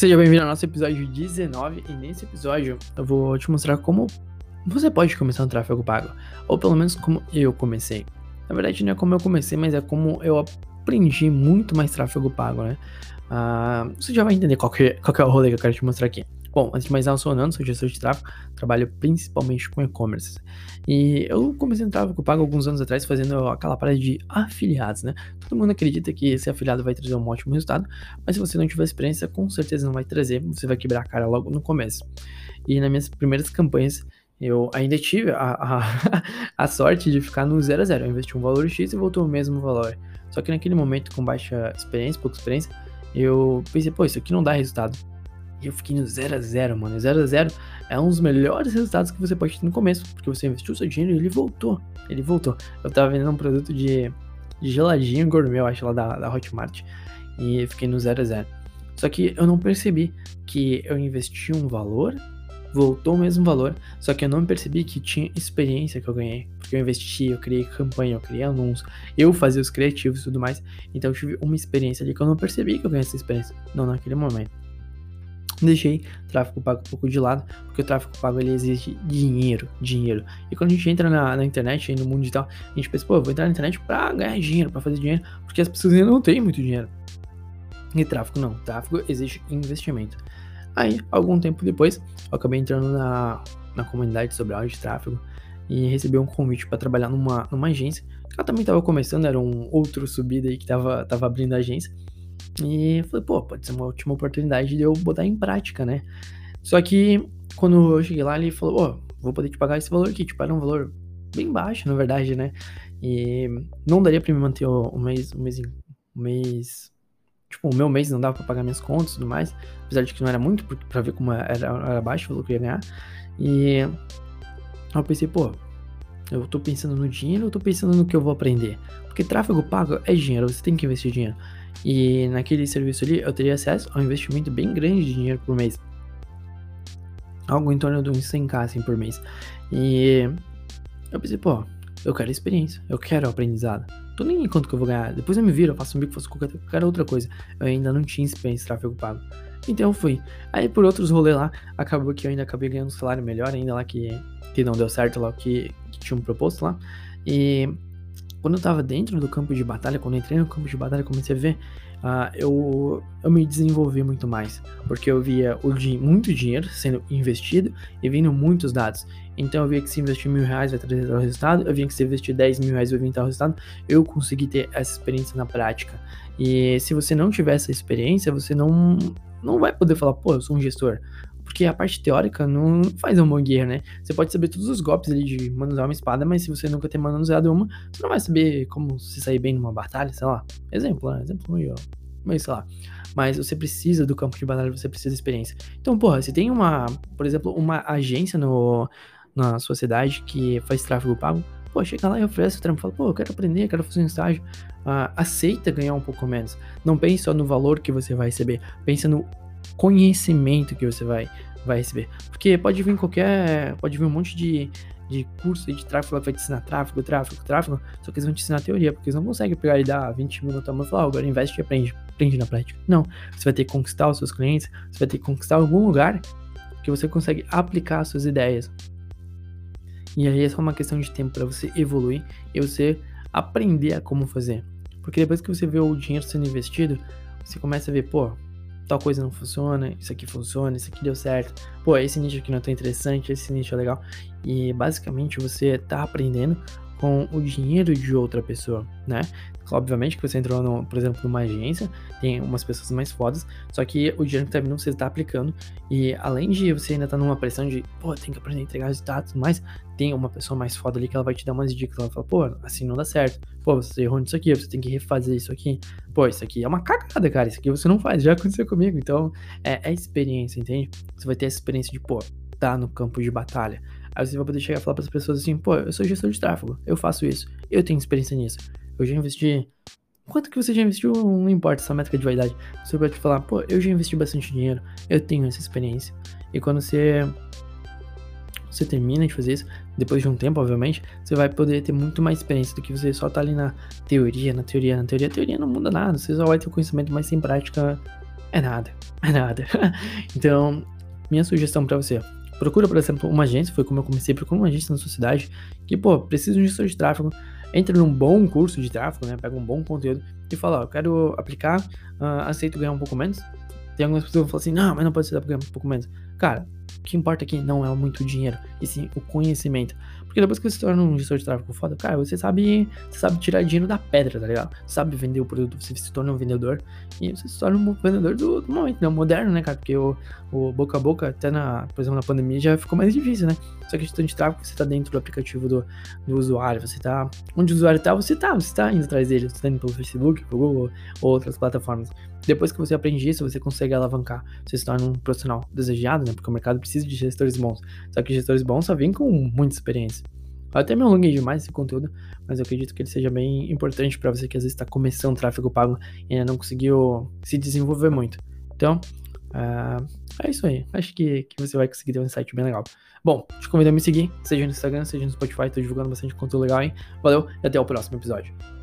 Seja bem-vindo ao nosso episódio 19 e nesse episódio eu vou te mostrar como você pode começar um tráfego pago, ou pelo menos como eu comecei. Na verdade não é como eu comecei, mas é como eu aprendi muito mais tráfego pago, né? Uh, você já vai entender qual que, qual que é o rolê que eu quero te mostrar aqui. Bom, antes de mais nada, eu sou o Nando, sou gestor de tráfego, trabalho principalmente com e-commerce. E eu comecei no tráfego pago alguns anos atrás fazendo aquela parada de afiliados, né? Todo mundo acredita que esse afiliado vai trazer um ótimo resultado, mas se você não tiver experiência, com certeza não vai trazer, você vai quebrar a cara logo no começo. E nas minhas primeiras campanhas, eu ainda tive a, a, a sorte de ficar no 0 a 0. Eu investi um valor X e voltou o mesmo valor. Só que naquele momento, com baixa experiência, pouca experiência, eu pensei, pô, isso aqui não dá resultado. E eu fiquei no 0 a 0 mano. 0 a 0 é um dos melhores resultados que você pode ter no começo, porque você investiu seu dinheiro e ele voltou. Ele voltou. Eu tava vendendo um produto de, de geladinho gourmet, eu acho, lá da, da Hotmart, e fiquei no 0 a 0 Só que eu não percebi que eu investi um valor, voltou o mesmo valor, só que eu não percebi que tinha experiência que eu ganhei. Porque eu investi, eu criei campanha, eu criei anúncios, eu fazia os criativos e tudo mais. Então eu tive uma experiência ali que eu não percebi que eu ganhei essa experiência. Não naquele momento deixei tráfego pago um pouco de lado, porque o tráfego pago ele exige dinheiro, dinheiro. E quando a gente entra na, na internet, no mundo digital, a gente pensa, pô, vou entrar na internet para ganhar dinheiro, para fazer dinheiro, porque as pessoas ainda não têm muito dinheiro. E tráfego não, tráfego exige investimento. Aí, algum tempo depois, eu acabei entrando na, na comunidade sobre áudio de tráfego e recebi um convite para trabalhar numa, numa agência. Ela também estava começando, era um outro subida aí que estava tava abrindo a agência. E falei, pô, pode ser uma ótima oportunidade de eu botar em prática, né? Só que quando eu cheguei lá, ele falou, ó, vou poder te pagar esse valor aqui, tipo, era um valor bem baixo, na verdade, né? E não daria pra me manter o, mês, o mês, o mês, tipo, o meu mês não dava pra pagar minhas contas e tudo mais, apesar de que não era muito, pra ver como era, era baixo o valor que eu ia ganhar. E eu pensei, pô, eu tô pensando no dinheiro, eu tô pensando no que eu vou aprender. Porque tráfego pago é dinheiro, você tem que investir dinheiro. E naquele serviço ali eu teria acesso a um investimento bem grande de dinheiro por mês. Algo em torno de uns 100k assim, por mês. E eu pensei, pô, eu quero experiência, eu quero aprendizado. Tô nem em quanto que eu vou ganhar. Depois eu me viro, eu faço um bico, faço qualquer, outra coisa. Eu ainda não tinha experiência tráfego pago. Então eu fui. Aí por outros rolês lá, acabou que eu ainda acabei ganhando um salário melhor, ainda lá que, que não deu certo lá, que, que tinha um proposto lá. E quando eu tava dentro do campo de batalha, quando eu entrei no campo de batalha, comecei a ver, uh, eu, eu me desenvolvi muito mais. Porque eu via o di muito dinheiro sendo investido e vindo muitos dados. Então eu via que se investir mil reais vai trazer tal resultado, eu via que se investir 10 mil reais vai vir tal resultado, eu consegui ter essa experiência na prática. E se você não tiver essa experiência, você não, não vai poder falar, pô, eu sou um gestor. Porque a parte teórica não faz um bom guerreiro, né? Você pode saber todos os golpes ali de manusear uma espada, mas se você nunca ter manuseado uma, você não vai saber como se sair bem numa batalha, sei lá. Exemplo, né? Exemplo meio, meio sei lá. Mas você precisa do campo de batalha, você precisa de experiência. Então, porra, você tem uma, por exemplo, uma agência no, na sua cidade que faz tráfego pago, pô, chega lá e oferece o trampo, fala, pô, eu quero aprender, quero fazer um estágio, uh, aceita ganhar um pouco menos. Não pense só no valor que você vai receber, pense no conhecimento que você vai, vai receber. Porque pode vir qualquer. Pode vir um monte de, de curso de tráfego vai te ensinar tráfego, tráfego, tráfego, só que eles vão te ensinar teoria, porque eles não conseguem pegar e dar 20 mil na tua mão e falar, oh, agora investe e aprende, aprende na prática. Não, você vai ter que conquistar os seus clientes, você vai ter que conquistar algum lugar que você consegue aplicar as suas ideias. E aí é só uma questão de tempo para você evoluir e você aprender a como fazer. Porque depois que você vê o dinheiro sendo investido, você começa a ver, pô, tal coisa não funciona, isso aqui funciona, isso aqui deu certo. Pô, esse nicho aqui não é tão interessante, esse nicho é legal. E basicamente você tá aprendendo com o dinheiro de outra pessoa, né? Obviamente que você entrou, no, por exemplo, numa agência, tem umas pessoas mais fodas, só que o dinheiro que tá vindo você tá aplicando, e além de você ainda tá numa pressão de, pô, tem que aprender a entregar resultados, mas tem uma pessoa mais foda ali que ela vai te dar umas dicas, ela fala, pô, assim não dá certo, pô, você errou nisso aqui, você tem que refazer isso aqui, pô, isso aqui é uma cagada, cara, isso aqui você não faz, já aconteceu comigo, então é, é experiência, entende? Você vai ter essa experiência de, pô, tá no campo de batalha, Aí você vai poder chegar e falar para as pessoas assim, pô, eu sou gestor de tráfego, eu faço isso, eu tenho experiência nisso. Eu já investi. Quanto que você já investiu, não importa essa métrica de vaidade. Você pode falar, pô, eu já investi bastante dinheiro, eu tenho essa experiência. E quando você você termina de fazer isso, depois de um tempo, obviamente, você vai poder ter muito mais experiência do que você só tá ali na teoria, na teoria, na teoria. A teoria não muda nada, você só vai ter conhecimento, mas sem prática é nada, é nada. então, minha sugestão para você, procura, por exemplo, uma agência, foi como eu comecei, procura uma agência na sua cidade, que, pô, precisa de um gestor de tráfego, entra num bom curso de tráfego, né, pega um bom conteúdo e fala, ó, eu quero aplicar, uh, aceito ganhar um pouco menos. Tem algumas pessoas que falam assim, não, mas não pode ser ganhar um pouco menos. Cara, o que importa aqui não é muito dinheiro, e sim o conhecimento. Porque depois que você se torna um gestor de tráfego foda, cara, você sabe, você sabe tirar dinheiro da pedra, tá ligado? Você sabe vender o produto, você se torna um vendedor. E você se torna um vendedor do, do momento, né? Moderno, né, cara? Porque o, o boca a boca, até na, por exemplo, na pandemia, já ficou mais difícil, né? Só que gestão de tráfego, você tá dentro do aplicativo do, do usuário, você tá. Onde o usuário tá, você tá, você tá indo atrás dele, você tá indo pelo Facebook, pelo Google ou outras plataformas. Depois que você aprende isso, você consegue alavancar. Você se torna um profissional desejado, né? Porque o mercado precisa de gestores bons. Só que gestores bons só vêm com muita experiência. Eu até me alonguei demais esse conteúdo, mas eu acredito que ele seja bem importante para você que às vezes está começando tráfego pago e ainda não conseguiu se desenvolver muito. Então, uh, é isso aí. Acho que, que você vai conseguir ter um insight bem legal. Bom, te convido a me seguir, seja no Instagram, seja no Spotify, tô divulgando bastante conteúdo legal, hein? Valeu e até o próximo episódio.